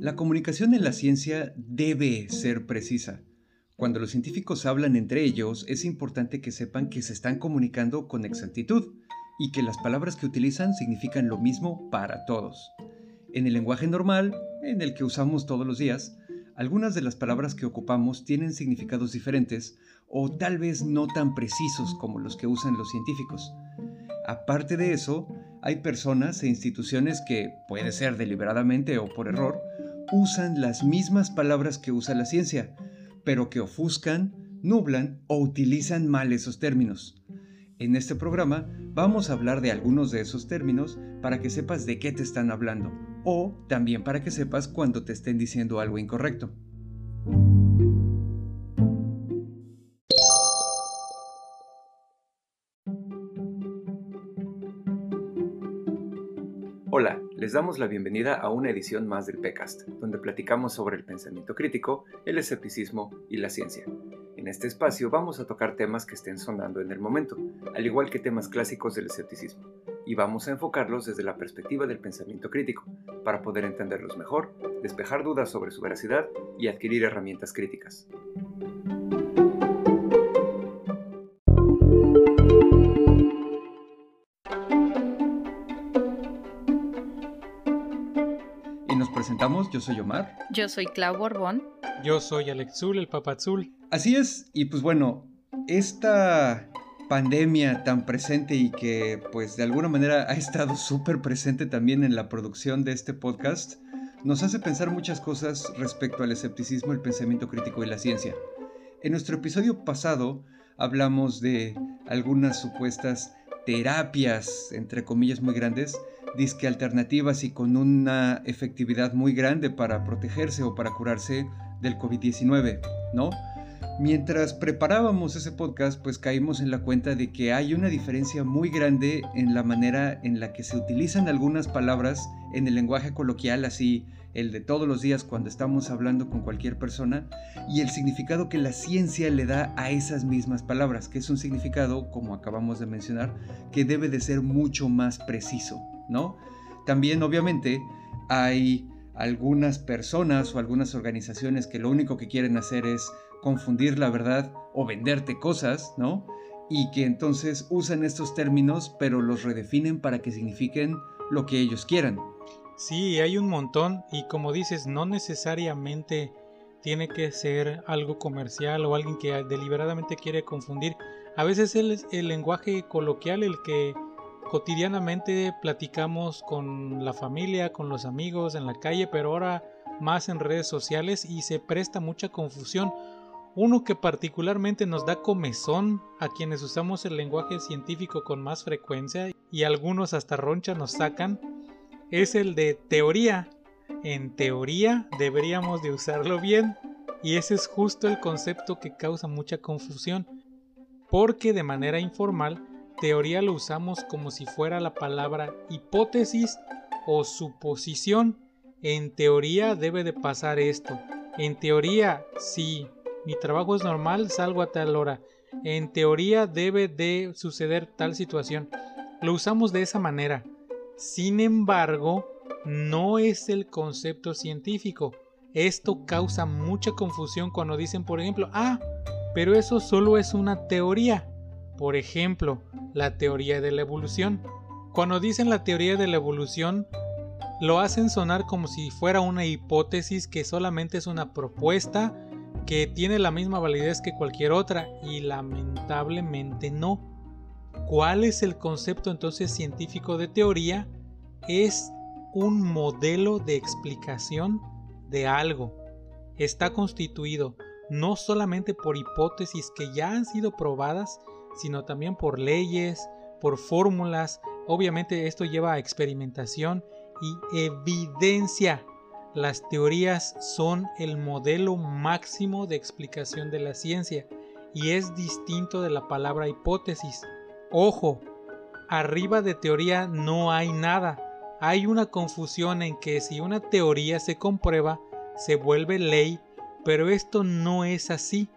La comunicación en la ciencia debe ser precisa. Cuando los científicos hablan entre ellos, es importante que sepan que se están comunicando con exactitud y que las palabras que utilizan significan lo mismo para todos. En el lenguaje normal, en el que usamos todos los días, algunas de las palabras que ocupamos tienen significados diferentes o tal vez no tan precisos como los que usan los científicos. Aparte de eso, hay personas e instituciones que, puede ser deliberadamente o por error, usan las mismas palabras que usa la ciencia, pero que ofuscan, nublan o utilizan mal esos términos. En este programa vamos a hablar de algunos de esos términos para que sepas de qué te están hablando o también para que sepas cuando te estén diciendo algo incorrecto. Hola, les damos la bienvenida a una edición más del PECAST, donde platicamos sobre el pensamiento crítico, el escepticismo y la ciencia. En este espacio vamos a tocar temas que estén sonando en el momento, al igual que temas clásicos del escepticismo, y vamos a enfocarlos desde la perspectiva del pensamiento crítico, para poder entenderlos mejor, despejar dudas sobre su veracidad y adquirir herramientas críticas. Yo soy Omar. Yo soy Clau Borbón. Yo soy Alexul, el papazul. Así es, y pues bueno, esta pandemia tan presente y que pues de alguna manera ha estado súper presente también en la producción de este podcast, nos hace pensar muchas cosas respecto al escepticismo, el pensamiento crítico y la ciencia. En nuestro episodio pasado hablamos de algunas supuestas terapias, entre comillas muy grandes, disque alternativas y con una efectividad muy grande para protegerse o para curarse del COVID-19, ¿no? Mientras preparábamos ese podcast, pues caímos en la cuenta de que hay una diferencia muy grande en la manera en la que se utilizan algunas palabras en el lenguaje coloquial, así el de todos los días cuando estamos hablando con cualquier persona, y el significado que la ciencia le da a esas mismas palabras, que es un significado, como acabamos de mencionar, que debe de ser mucho más preciso. ¿no? También obviamente hay algunas personas o algunas organizaciones que lo único que quieren hacer es confundir la verdad o venderte cosas, ¿no? Y que entonces usan estos términos pero los redefinen para que signifiquen lo que ellos quieran. Sí, hay un montón y como dices, no necesariamente tiene que ser algo comercial o alguien que deliberadamente quiere confundir. A veces es el lenguaje coloquial el que cotidianamente platicamos con la familia, con los amigos en la calle, pero ahora más en redes sociales y se presta mucha confusión. Uno que particularmente nos da comezón a quienes usamos el lenguaje científico con más frecuencia y algunos hasta roncha nos sacan es el de teoría. En teoría deberíamos de usarlo bien y ese es justo el concepto que causa mucha confusión porque de manera informal teoría lo usamos como si fuera la palabra hipótesis o suposición. En teoría debe de pasar esto. En teoría, si mi trabajo es normal, salgo a tal hora. En teoría debe de suceder tal situación. Lo usamos de esa manera. Sin embargo, no es el concepto científico. Esto causa mucha confusión cuando dicen, por ejemplo, ah, pero eso solo es una teoría. Por ejemplo, la teoría de la evolución. Cuando dicen la teoría de la evolución, lo hacen sonar como si fuera una hipótesis que solamente es una propuesta que tiene la misma validez que cualquier otra y lamentablemente no. ¿Cuál es el concepto entonces científico de teoría? Es un modelo de explicación de algo. Está constituido no solamente por hipótesis que ya han sido probadas, sino también por leyes, por fórmulas. Obviamente esto lleva a experimentación y evidencia. Las teorías son el modelo máximo de explicación de la ciencia y es distinto de la palabra hipótesis. Ojo, arriba de teoría no hay nada. Hay una confusión en que si una teoría se comprueba, se vuelve ley, pero esto no es así.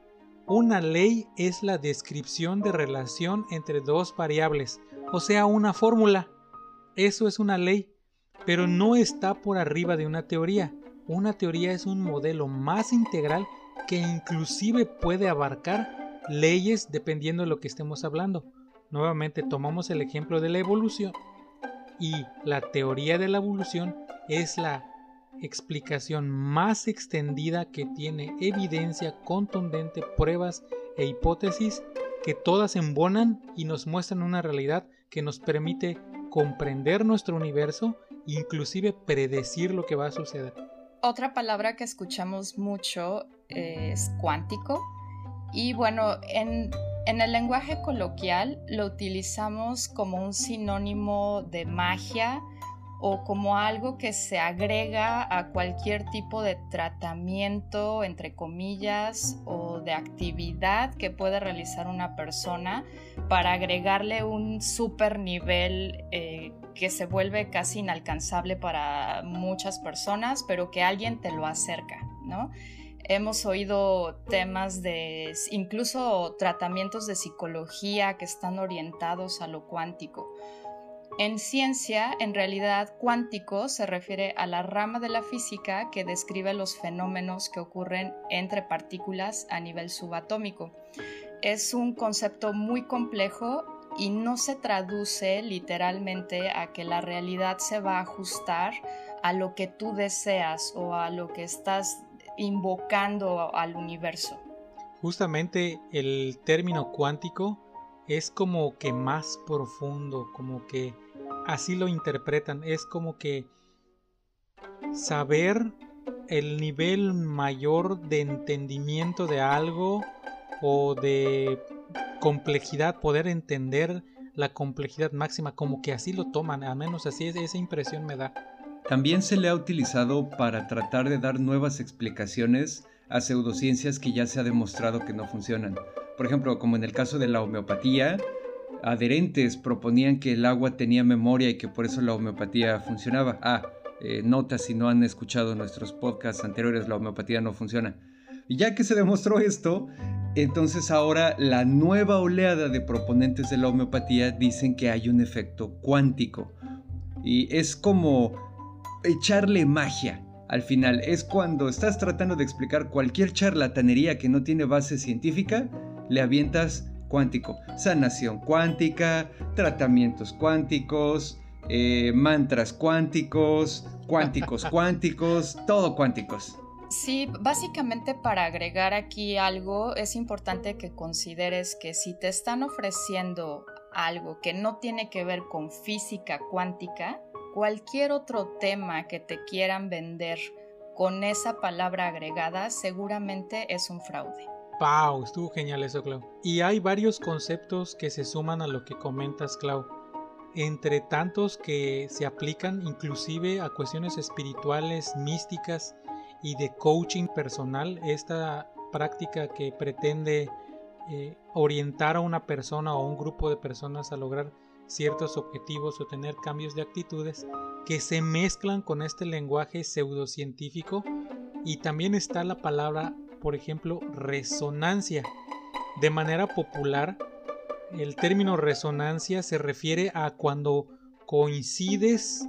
Una ley es la descripción de relación entre dos variables, o sea, una fórmula. Eso es una ley, pero no está por arriba de una teoría. una teoría es un modelo más integral que inclusive puede abarcar leyes dependiendo de lo que estemos hablando. Nuevamente tomamos el ejemplo de la evolución y la teoría de la evolución es la explicación más extendida que tiene evidencia contundente, pruebas e hipótesis que todas embonan y nos muestran una realidad que nos permite comprender nuestro universo inclusive predecir lo que va a suceder. Otra palabra que escuchamos mucho es cuántico y bueno, en, en el lenguaje coloquial lo utilizamos como un sinónimo de magia, o como algo que se agrega a cualquier tipo de tratamiento, entre comillas, o de actividad que puede realizar una persona para agregarle un super nivel eh, que se vuelve casi inalcanzable para muchas personas, pero que alguien te lo acerca, ¿no? Hemos oído temas de incluso tratamientos de psicología que están orientados a lo cuántico. En ciencia, en realidad, cuántico se refiere a la rama de la física que describe los fenómenos que ocurren entre partículas a nivel subatómico. Es un concepto muy complejo y no se traduce literalmente a que la realidad se va a ajustar a lo que tú deseas o a lo que estás invocando al universo. Justamente el término cuántico es como que más profundo, como que así lo interpretan, es como que saber el nivel mayor de entendimiento de algo o de complejidad, poder entender la complejidad máxima, como que así lo toman, al menos así es, esa impresión me da. También se le ha utilizado para tratar de dar nuevas explicaciones a pseudociencias que ya se ha demostrado que no funcionan. Por ejemplo, como en el caso de la homeopatía, adherentes proponían que el agua tenía memoria y que por eso la homeopatía funcionaba. Ah, eh, nota si no han escuchado nuestros podcasts anteriores, la homeopatía no funciona. Y ya que se demostró esto, entonces ahora la nueva oleada de proponentes de la homeopatía dicen que hay un efecto cuántico. Y es como echarle magia al final. Es cuando estás tratando de explicar cualquier charlatanería que no tiene base científica, le avientas cuántico, sanación cuántica, tratamientos cuánticos, eh, mantras cuánticos, cuánticos cuánticos, todo cuánticos. Sí, básicamente para agregar aquí algo, es importante que consideres que si te están ofreciendo algo que no tiene que ver con física cuántica, cualquier otro tema que te quieran vender con esa palabra agregada seguramente es un fraude. ¡Wow! Estuvo genial eso, Clau. Y hay varios conceptos que se suman a lo que comentas, Clau. Entre tantos que se aplican inclusive a cuestiones espirituales, místicas y de coaching personal, esta práctica que pretende eh, orientar a una persona o a un grupo de personas a lograr ciertos objetivos o tener cambios de actitudes que se mezclan con este lenguaje pseudocientífico y también está la palabra por ejemplo, resonancia. De manera popular, el término resonancia se refiere a cuando coincides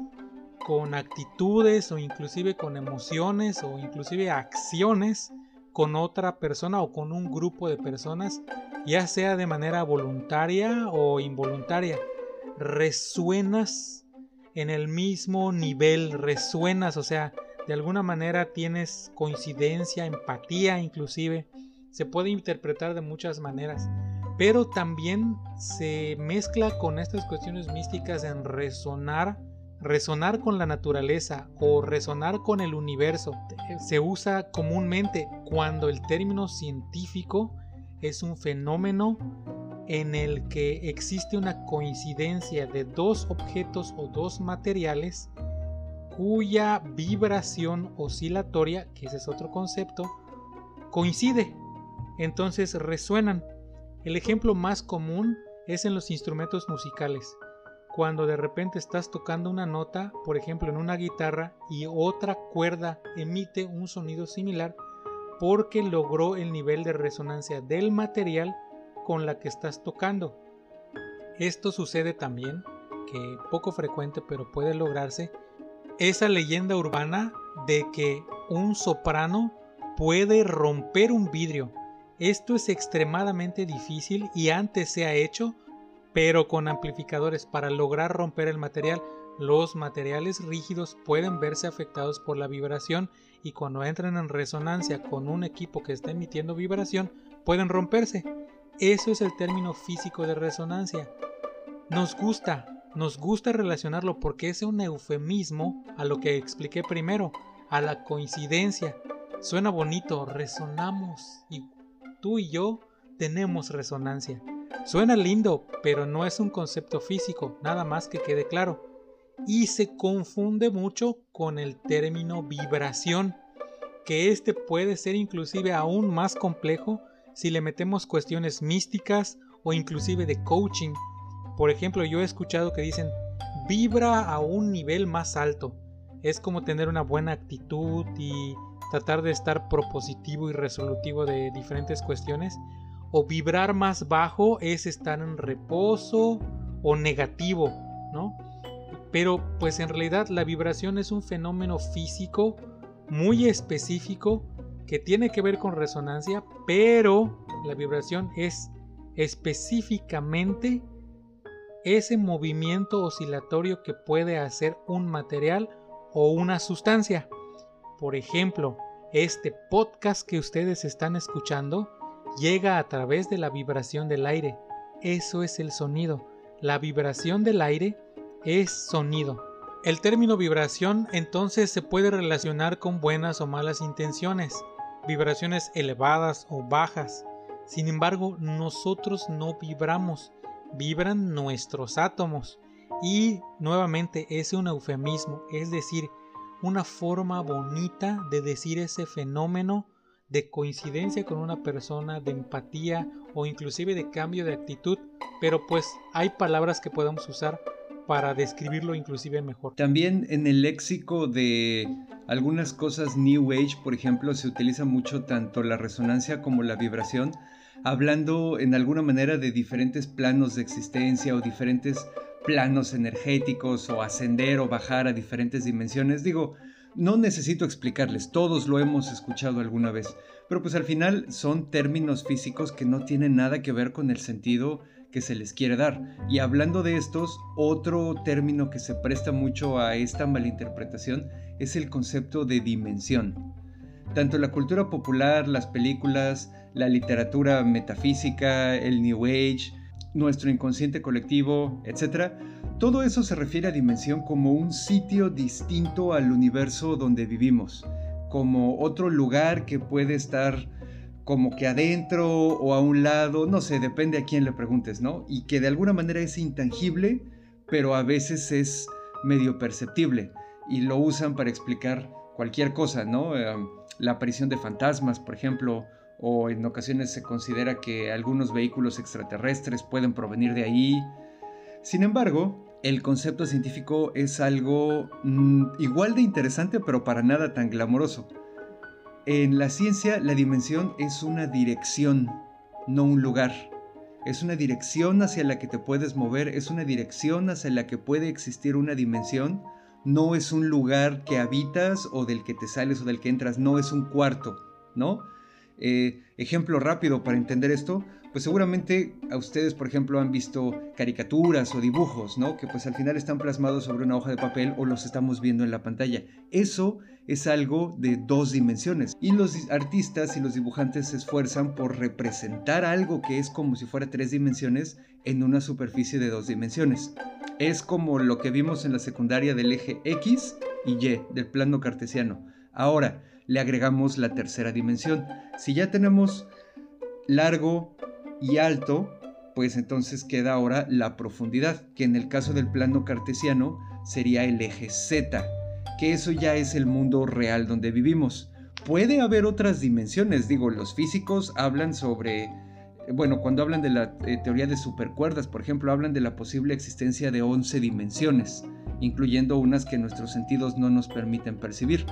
con actitudes o inclusive con emociones o inclusive acciones con otra persona o con un grupo de personas, ya sea de manera voluntaria o involuntaria. Resuenas en el mismo nivel, resuenas, o sea, de alguna manera tienes coincidencia, empatía inclusive, se puede interpretar de muchas maneras, pero también se mezcla con estas cuestiones místicas en resonar, resonar con la naturaleza o resonar con el universo. Se usa comúnmente cuando el término científico es un fenómeno en el que existe una coincidencia de dos objetos o dos materiales cuya vibración oscilatoria, que ese es otro concepto, coincide. Entonces resuenan. El ejemplo más común es en los instrumentos musicales. Cuando de repente estás tocando una nota, por ejemplo en una guitarra, y otra cuerda emite un sonido similar porque logró el nivel de resonancia del material con la que estás tocando. Esto sucede también, que poco frecuente pero puede lograrse, esa leyenda urbana de que un soprano puede romper un vidrio. Esto es extremadamente difícil y antes se ha hecho, pero con amplificadores para lograr romper el material. Los materiales rígidos pueden verse afectados por la vibración y cuando entran en resonancia con un equipo que está emitiendo vibración pueden romperse. Eso es el término físico de resonancia. Nos gusta, nos gusta relacionarlo porque es un eufemismo a lo que expliqué primero, a la coincidencia. Suena bonito, resonamos y tú y yo tenemos resonancia. Suena lindo, pero no es un concepto físico, nada más que quede claro. Y se confunde mucho con el término vibración, que este puede ser inclusive aún más complejo si le metemos cuestiones místicas o inclusive de coaching por ejemplo, yo he escuchado que dicen, vibra a un nivel más alto. Es como tener una buena actitud y tratar de estar propositivo y resolutivo de diferentes cuestiones. O vibrar más bajo es estar en reposo o negativo, ¿no? Pero pues en realidad la vibración es un fenómeno físico muy específico que tiene que ver con resonancia, pero la vibración es específicamente ese movimiento oscilatorio que puede hacer un material o una sustancia. Por ejemplo, este podcast que ustedes están escuchando llega a través de la vibración del aire. Eso es el sonido. La vibración del aire es sonido. El término vibración entonces se puede relacionar con buenas o malas intenciones, vibraciones elevadas o bajas. Sin embargo, nosotros no vibramos, vibran nuestros átomos. Y nuevamente es un eufemismo, es decir, una forma bonita de decir ese fenómeno de coincidencia con una persona, de empatía o inclusive de cambio de actitud, pero pues hay palabras que podemos usar para describirlo inclusive mejor. También en el léxico de algunas cosas New Age, por ejemplo, se utiliza mucho tanto la resonancia como la vibración hablando en alguna manera de diferentes planos de existencia o diferentes planos energéticos o ascender o bajar a diferentes dimensiones. Digo, no necesito explicarles, todos lo hemos escuchado alguna vez, pero pues al final son términos físicos que no tienen nada que ver con el sentido que se les quiere dar. Y hablando de estos, otro término que se presta mucho a esta malinterpretación es el concepto de dimensión. Tanto la cultura popular, las películas, la literatura metafísica, el New Age, nuestro inconsciente colectivo, etc. Todo eso se refiere a dimensión como un sitio distinto al universo donde vivimos, como otro lugar que puede estar como que adentro o a un lado, no sé, depende a quién le preguntes, ¿no? Y que de alguna manera es intangible, pero a veces es medio perceptible y lo usan para explicar cualquier cosa, ¿no? Em, la aparición de fantasmas, por ejemplo, o en ocasiones se considera que algunos vehículos extraterrestres pueden provenir de ahí. Sin embargo, el concepto científico es algo mm, igual de interesante pero para nada tan glamoroso. En la ciencia la dimensión es una dirección, no un lugar. Es una dirección hacia la que te puedes mover, es una dirección hacia la que puede existir una dimensión. No es un lugar que habitas o del que te sales o del que entras, no es un cuarto, ¿no? Eh, ejemplo rápido para entender esto, pues seguramente a ustedes, por ejemplo, han visto caricaturas o dibujos, ¿no? Que pues al final están plasmados sobre una hoja de papel o los estamos viendo en la pantalla. Eso es algo de dos dimensiones y los artistas y los dibujantes se esfuerzan por representar algo que es como si fuera tres dimensiones en una superficie de dos dimensiones. Es como lo que vimos en la secundaria del eje X y Y del plano cartesiano. Ahora, le agregamos la tercera dimensión. Si ya tenemos largo y alto, pues entonces queda ahora la profundidad, que en el caso del plano cartesiano sería el eje Z, que eso ya es el mundo real donde vivimos. Puede haber otras dimensiones, digo, los físicos hablan sobre, bueno, cuando hablan de la eh, teoría de supercuerdas, por ejemplo, hablan de la posible existencia de 11 dimensiones, incluyendo unas que nuestros sentidos no nos permiten percibir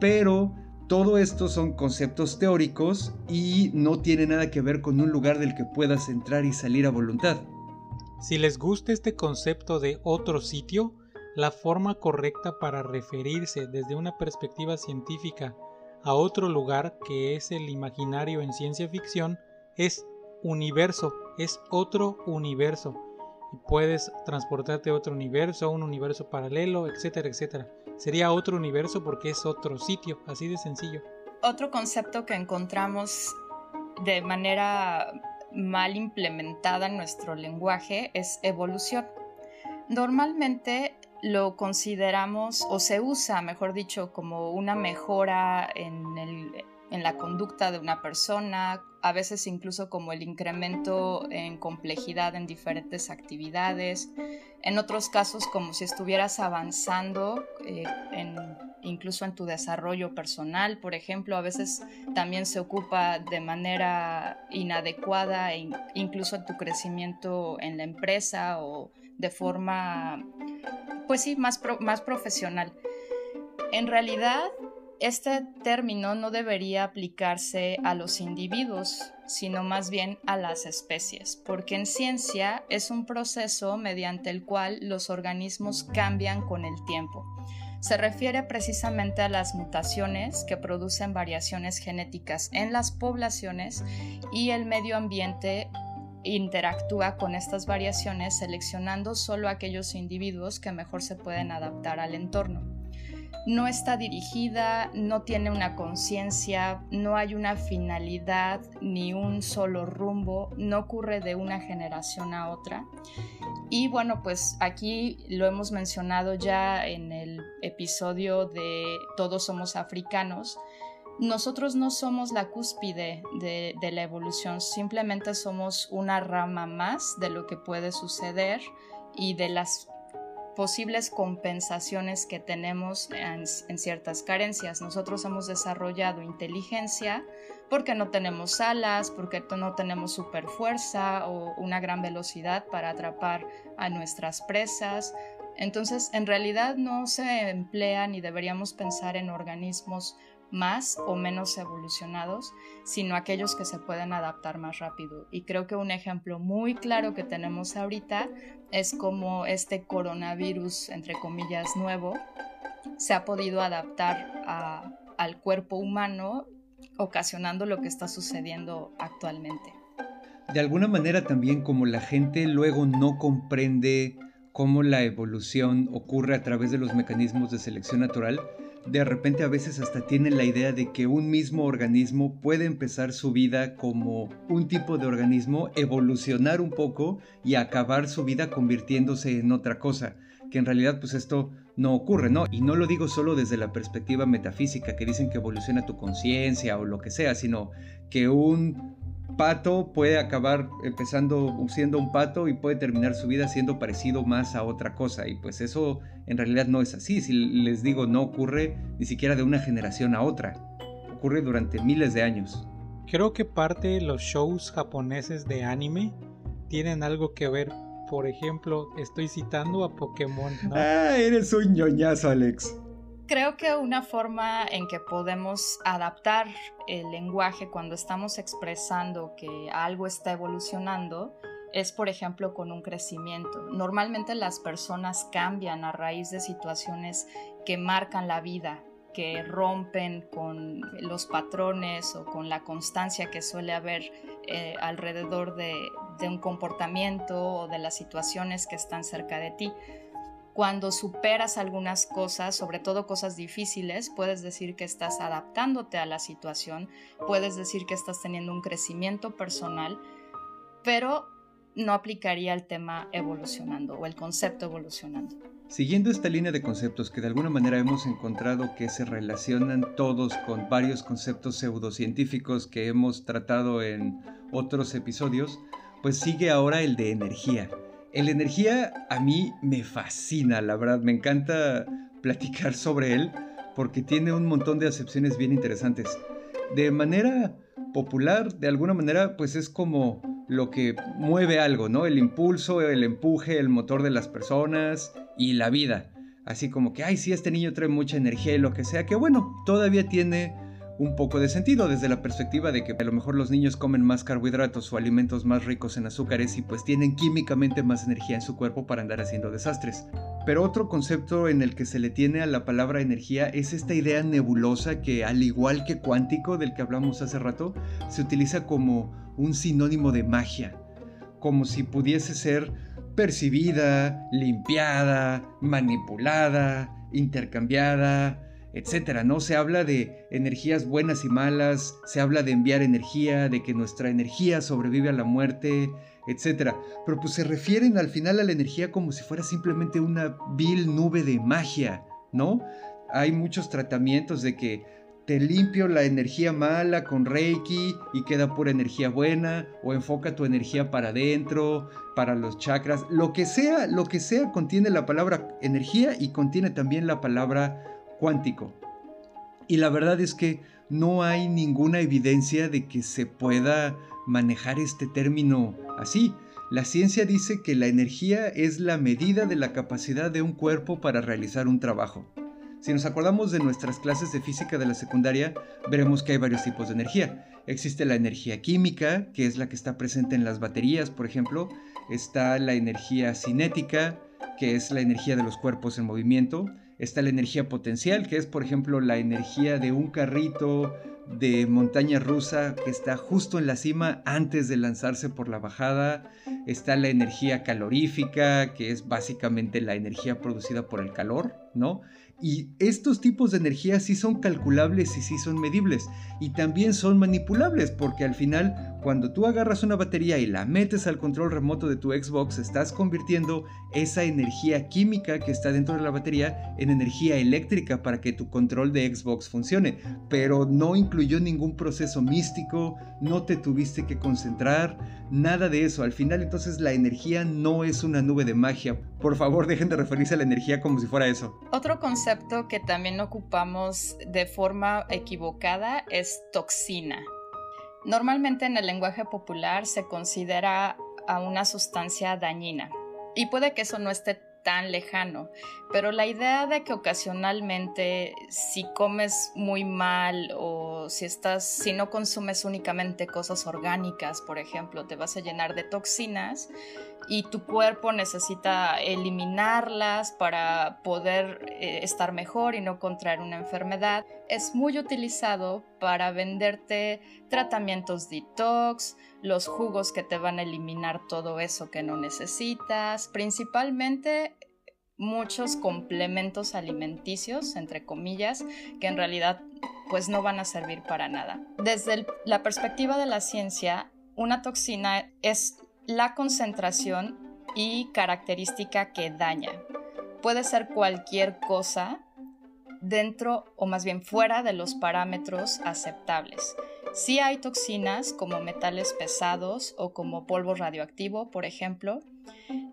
pero todo esto son conceptos teóricos y no tiene nada que ver con un lugar del que puedas entrar y salir a voluntad. Si les gusta este concepto de otro sitio, la forma correcta para referirse desde una perspectiva científica a otro lugar que es el imaginario en ciencia ficción es universo, es otro universo. Y puedes transportarte a otro universo, a un universo paralelo, etcétera, etcétera. Sería otro universo porque es otro sitio, así de sencillo. Otro concepto que encontramos de manera mal implementada en nuestro lenguaje es evolución. Normalmente lo consideramos o se usa, mejor dicho, como una mejora en, en, la conducta de una persona, a veces incluso como el incremento en complejidad en diferentes actividades, en otros casos como si estuvieras avanzando eh, incluso en tu desarrollo personal, por ejemplo, a veces también se ocupa de manera inadecuada e incluso en tu crecimiento en la empresa o de forma, pues sí, más, más profesional. En realidad, este término no debería aplicarse a los individuos, sino más bien a las especies, porque en ciencia es un proceso mediante el cual los organismos cambian con el tiempo. Se refiere precisamente a las mutaciones que producen variaciones genéticas en las poblaciones y el medio ambiente interactúa con estas variaciones seleccionando solo aquellos individuos que mejor se pueden adaptar al entorno. No está dirigida, no tiene una conciencia, no hay una finalidad ni un solo rumbo, no ocurre de una generación a otra. Y bueno, pues aquí lo hemos mencionado ya en el episodio de Todos somos africanos, nosotros no somos la cúspide de, la evolución, simplemente somos una rama más de lo que puede suceder y de las posibles compensaciones que tenemos en, ciertas carencias. Nosotros hemos desarrollado inteligencia porque no tenemos alas, porque no tenemos super fuerza o una gran velocidad para atrapar a nuestras presas. Entonces, en realidad no se emplea ni deberíamos pensar en organismos más o menos evolucionados, sino aquellos que se pueden adaptar más rápido. Y creo que un ejemplo muy claro que tenemos ahorita es como este coronavirus, entre comillas, nuevo, se ha podido adaptar al cuerpo humano, ocasionando lo que está sucediendo actualmente. De alguna manera también como la gente luego no comprende cómo la evolución ocurre a través de los mecanismos de selección natural, de repente a veces hasta tienen la idea de que un mismo organismo puede empezar su vida como un tipo de organismo, evolucionar un poco y acabar su vida convirtiéndose en otra cosa, que en realidad pues esto no ocurre, ¿no? Y no lo digo solo desde la perspectiva metafísica, que dicen que evoluciona tu conciencia o lo que sea, sino que un pato puede acabar empezando siendo un pato y puede terminar su vida siendo parecido más a otra cosa. Y pues eso en realidad no es así. Si les digo, no ocurre ni siquiera de una generación a otra. Ocurre durante miles de años. Creo que parte de los shows japoneses de anime tienen algo que ver. Por ejemplo, estoy citando a Pokémon. Ah, eres un ñoñazo, Alex. Creo que una forma en que podemos adaptar el lenguaje cuando estamos expresando que algo está evolucionando es, por ejemplo, con un crecimiento. Normalmente las personas cambian a raíz de situaciones que marcan la vida, que rompen con los patrones o con la constancia que suele haber eh, alrededor de un comportamiento o de las situaciones que están cerca de ti cuando superas algunas cosas, sobre todo cosas difíciles, puedes decir que estás adaptándote a la situación, puedes decir que estás teniendo un crecimiento personal, pero no aplicaría el tema evolucionando o el concepto evolucionando. Siguiendo esta línea de conceptos que de alguna manera hemos encontrado que se relacionan todos con varios conceptos pseudocientíficos que hemos tratado en otros episodios, pues sigue ahora el de energía. El energía a mí me fascina, la verdad, me encanta platicar sobre él porque tiene un montón de acepciones bien interesantes. De manera popular, de alguna manera, pues es como lo que mueve algo, ¿no? El impulso, el empuje, el motor de las personas y la vida. Así como que, ay, sí, este niño trae mucha energía y lo que sea, que bueno, todavía tiene un poco de sentido desde la perspectiva de que a lo mejor los niños comen más carbohidratos o alimentos más ricos en azúcares y pues tienen químicamente más energía en su cuerpo para andar haciendo desastres. Pero otro concepto en el que se le tiene a la palabra energía es esta idea nebulosa que, al igual que cuántico del que hablamos hace rato, se utiliza como un sinónimo de magia, como si pudiese ser percibida, limpiada, manipulada, intercambiada, etcétera, ¿no? Se habla de energías buenas y malas, se habla de enviar energía, de que nuestra energía sobrevive a la muerte, etcétera. Pero pues se refieren al final a la energía como si fuera simplemente una vil nube de magia, ¿no? Hay muchos tratamientos de que te limpio la energía mala con Reiki y queda pura energía buena, o enfoca tu energía para adentro, para los chakras, lo que sea, lo que sea contiene la palabra energía y contiene también la palabra cuántico. Y la verdad es que no hay ninguna evidencia de que se pueda manejar este término así. La ciencia dice que la energía es la medida de la capacidad de un cuerpo para realizar un trabajo. Si nos acordamos de nuestras clases de física de la secundaria, veremos que hay varios tipos de energía. Existe la energía química, que es la que está presente en las baterías, por ejemplo. Está la energía cinética, que es la energía de los cuerpos en movimiento. Está la energía potencial, que es, por ejemplo, la energía de un carrito de montaña rusa que está justo en la cima antes de lanzarse por la bajada. Está la energía calorífica, que es básicamente la energía producida por el calor, ¿no? Y estos tipos de energía sí son calculables y sí son medibles. Y también son manipulables porque al final cuando tú agarras una batería y la metes al control remoto de tu Xbox, estás convirtiendo esa energía química que está dentro de la batería en energía eléctrica para que tu control de Xbox funcione. Pero no incluyó ningún proceso místico, no te tuviste que concentrar, nada de eso. Al final entonces la energía no es una nube de magia. Por favor, dejen de referirse a la energía como si fuera eso. Otro concepto que también ocupamos de forma equivocada es toxina. Normalmente en el lenguaje popular se considera a una sustancia dañina y puede que eso no esté tan lejano, pero la idea de que ocasionalmente si comes muy mal o si estás si no consumes únicamente cosas orgánicas, por ejemplo, te vas a llenar de toxinas y tu cuerpo necesita eliminarlas para poder eh, estar mejor y no contraer una enfermedad, es muy utilizado para venderte tratamientos detox, los jugos que te van a eliminar todo eso que no necesitas, principalmente muchos complementos alimenticios, entre comillas, que en realidad pues no van a servir para nada. Desde la perspectiva de la ciencia, una toxina es la concentración y característica que daña. Puede ser cualquier cosa dentro o más bien fuera de los parámetros aceptables. Si hay toxinas como metales pesados o como polvo radioactivo, por ejemplo,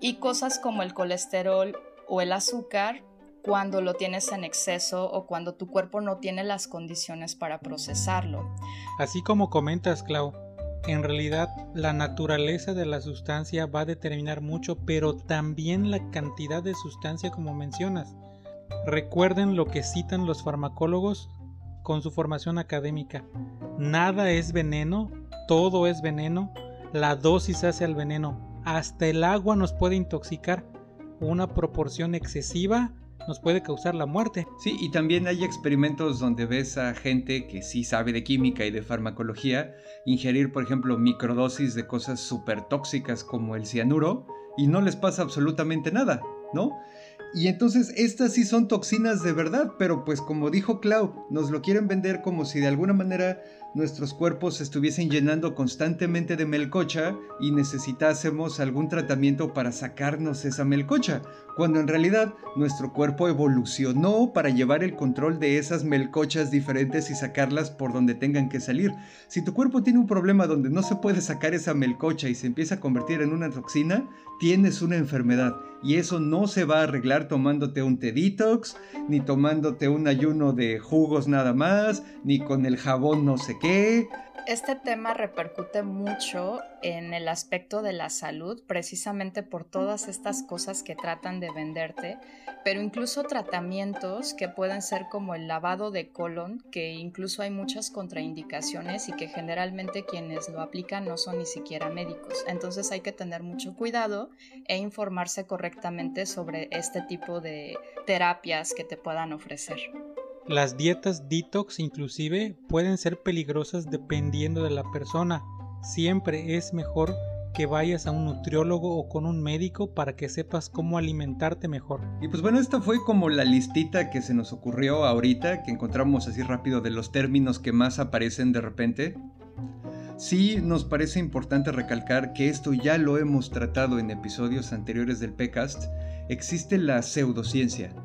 y cosas como el colesterol o el azúcar cuando lo tienes en exceso o cuando tu cuerpo no tiene las condiciones para procesarlo. Así como comentas, Clau, en realidad la naturaleza de la sustancia va a determinar mucho, pero también la cantidad de sustancia como mencionas. Recuerden lo que citan los farmacólogos con su formación académica. Nada es veneno, todo es veneno, la dosis hace al veneno. Hasta el agua nos puede intoxicar una proporción excesiva nos puede causar la muerte. Sí, y también hay experimentos donde ves a gente que sí sabe de química y de farmacología ingerir, por ejemplo, microdosis de cosas súper tóxicas como el cianuro y no les pasa absolutamente nada, ¿no? Y entonces estas sí son toxinas de verdad, pero pues como dijo Clau, nos lo quieren vender como si de alguna manera nuestros cuerpos se estuviesen llenando constantemente de melcocha y necesitásemos algún tratamiento para sacarnos esa melcocha, cuando en realidad nuestro cuerpo evolucionó para llevar el control de esas melcochas diferentes y sacarlas por donde tengan que salir. Si tu cuerpo tiene un problema donde no se puede sacar esa melcocha y se empieza a convertir en una toxina, tienes una enfermedad y eso no se va a arreglar tomándote un té detox, ni tomándote un ayuno de jugos nada más, ni con el jabón no sé este tema repercute mucho en el aspecto de la salud, precisamente por todas estas cosas que tratan de venderte, pero incluso tratamientos que pueden ser como el lavado de colon, que incluso hay muchas contraindicaciones y que generalmente quienes lo aplican no son ni siquiera médicos. Entonces hay que tener mucho cuidado e informarse correctamente sobre este tipo de terapias que te puedan ofrecer. Las dietas detox inclusive pueden ser peligrosas dependiendo de la persona. Siempre es mejor que vayas a un nutriólogo o con un médico para que sepas cómo alimentarte mejor. Y pues bueno, esta fue como la listita que se nos ocurrió ahorita, que encontramos así rápido de los términos que más aparecen de repente. Sí nos parece importante recalcar que esto ya lo hemos tratado en episodios anteriores del PECAST. Existe la pseudociencia.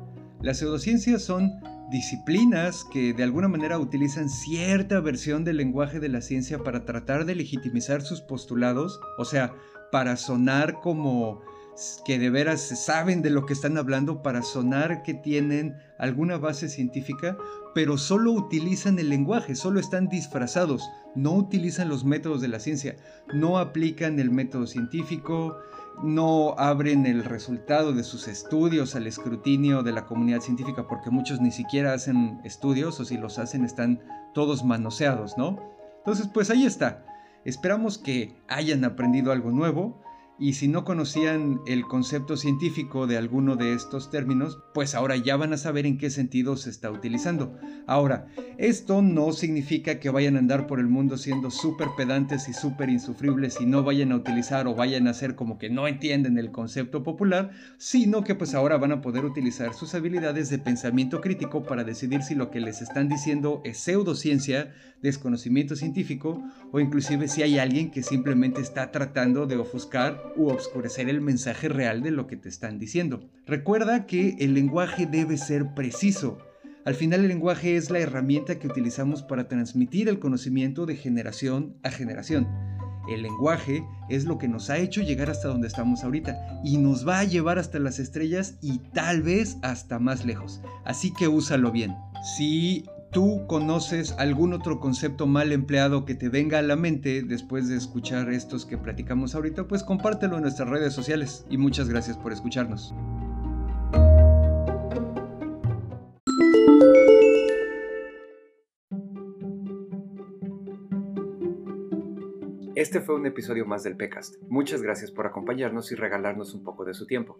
Las pseudociencias son disciplinas que de alguna manera utilizan cierta versión del lenguaje de la ciencia para tratar de legitimizar sus postulados, o sea, para sonar como que de veras saben de lo que están hablando, para sonar que tienen alguna base científica, pero solo utilizan el lenguaje, solo están disfrazados, no utilizan los métodos de la ciencia, no aplican el método científico, no abren el resultado de sus estudios al escrutinio de la comunidad científica porque muchos ni siquiera hacen estudios o si los hacen están todos manoseados, ¿no? Entonces, pues ahí está. Esperamos que hayan aprendido algo nuevo y si no conocían el concepto científico de alguno de estos términos, pues ahora ya van a saber en qué sentido se está utilizando. Ahora, esto no significa que vayan a andar por el mundo siendo súper pedantes y súper insufribles y no vayan a utilizar o vayan a hacer como que no entienden el concepto popular, sino que pues ahora van a poder utilizar sus habilidades de pensamiento crítico para decidir si lo que les están diciendo es pseudociencia, desconocimiento científico o inclusive si hay alguien que simplemente está tratando de ofuscar u obscurecer el mensaje real de lo que te están diciendo. Recuerda que el lenguaje debe ser preciso. Al final el lenguaje es la herramienta que utilizamos para transmitir el conocimiento de generación a generación. El lenguaje es lo que nos ha hecho llegar hasta donde estamos ahorita y nos va a llevar hasta las estrellas y tal vez hasta más lejos. Así que úsalo bien. Si tú conoces algún otro concepto mal empleado que te venga a la mente después de escuchar estos que platicamos ahorita, pues compártelo en nuestras redes sociales y muchas gracias por escucharnos. Este fue un episodio más del PECAST. Muchas gracias por acompañarnos y regalarnos un poco de su tiempo.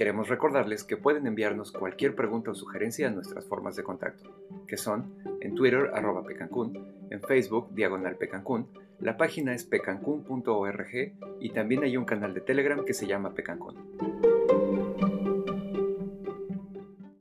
Queremos recordarles que pueden enviarnos cualquier pregunta o sugerencia a nuestras formas de contacto, que son en Twitter arroba pecancún, en Facebook diagonal pecancún, la página es pecancún.org y también hay un canal de Telegram que se llama Pecancún.